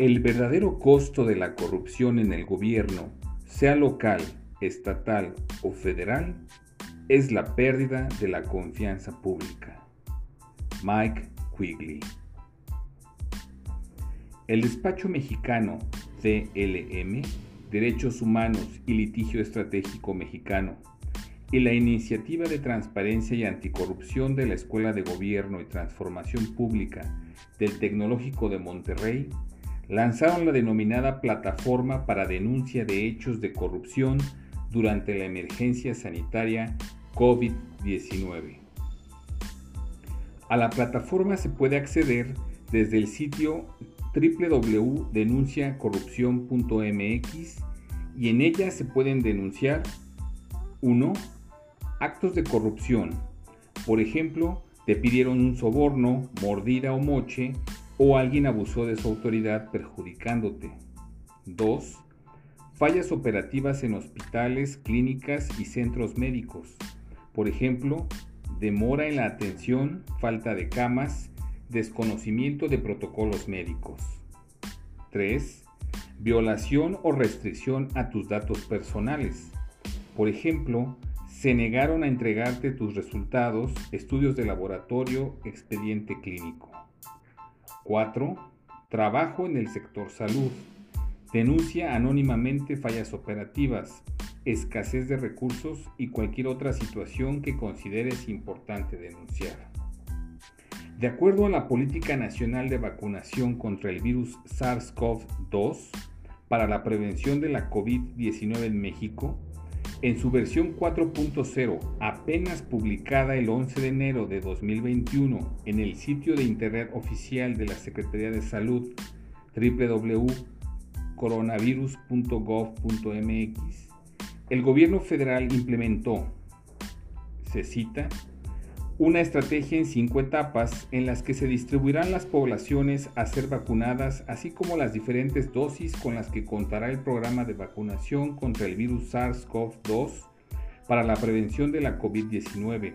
El verdadero costo de la corrupción en el gobierno, sea local, estatal o federal, es la pérdida de la confianza pública. Mike Quigley. El despacho mexicano CLM, Derechos Humanos y Litigio Estratégico Mexicano, y la Iniciativa de Transparencia y Anticorrupción de la Escuela de Gobierno y Transformación Pública del Tecnológico de Monterrey lanzaron la denominada Plataforma para Denuncia de Hechos de Corrupción durante la emergencia sanitaria COVID-19. A la plataforma se puede acceder desde el sitio www.denunciacorrupción.mx y en ella se pueden denunciar 1. Actos de corrupción. Por ejemplo, te pidieron un soborno, mordida o moche o alguien abusó de su autoridad perjudicándote. 2. Fallas operativas en hospitales, clínicas y centros médicos. Por ejemplo, demora en la atención, falta de camas, desconocimiento de protocolos médicos. 3. Violación o restricción a tus datos personales. Por ejemplo, se negaron a entregarte tus resultados, estudios de laboratorio, expediente clínico. 4. Trabajo en el sector salud. Denuncia anónimamente fallas operativas, escasez de recursos y cualquier otra situación que consideres importante denunciar. De acuerdo a la Política Nacional de Vacunación contra el virus SARS-CoV-2 para la prevención de la COVID-19 en México, en su versión 4.0, apenas publicada el 11 de enero de 2021 en el sitio de internet oficial de la Secretaría de Salud www.coronavirus.gov.mx, el gobierno federal implementó, se cita, una estrategia en cinco etapas en las que se distribuirán las poblaciones a ser vacunadas, así como las diferentes dosis con las que contará el programa de vacunación contra el virus SARS-CoV-2 para la prevención de la COVID-19.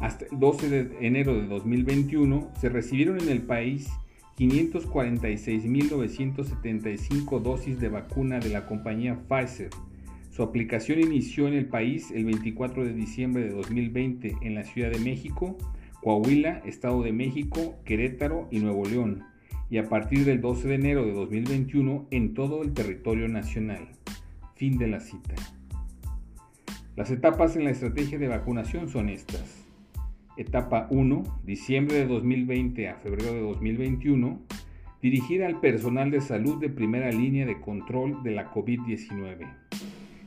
Hasta el 12 de enero de 2021 se recibieron en el país 546.975 dosis de vacuna de la compañía Pfizer su aplicación inició en el país el 24 de diciembre de 2020 en la Ciudad de México, Coahuila, Estado de México, Querétaro y Nuevo León, y a partir del 12 de enero de 2021 en todo el territorio nacional. Fin de la cita. Las etapas en la estrategia de vacunación son estas. Etapa 1, diciembre de 2020 a febrero de 2021, dirigida al personal de salud de primera línea de control de la COVID-19.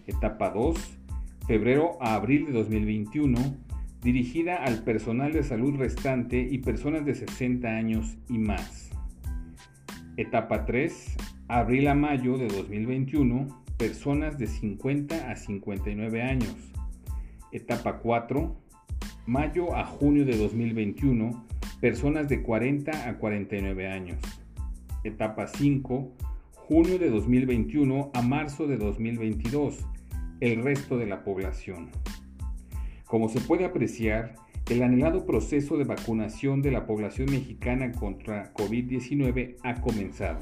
Etapa 2, febrero a abril de 2021, dirigida al personal de salud restante y personas de 60 años y más. Etapa 3, abril a mayo de 2021, personas de 50 a 59 años. Etapa 4, mayo a junio de 2021, personas de 40 a 49 años. Etapa 5, junio de 2021 a marzo de 2022, el resto de la población. Como se puede apreciar, el anhelado proceso de vacunación de la población mexicana contra COVID-19 ha comenzado.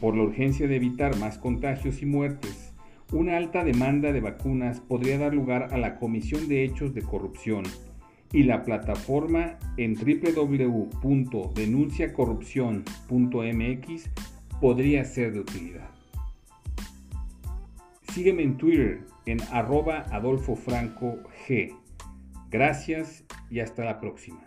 Por la urgencia de evitar más contagios y muertes, una alta demanda de vacunas podría dar lugar a la comisión de hechos de corrupción y la plataforma en www.denunciacorrupción.mx podría ser de utilidad. Sígueme en Twitter en arroba Adolfo Franco G. Gracias y hasta la próxima.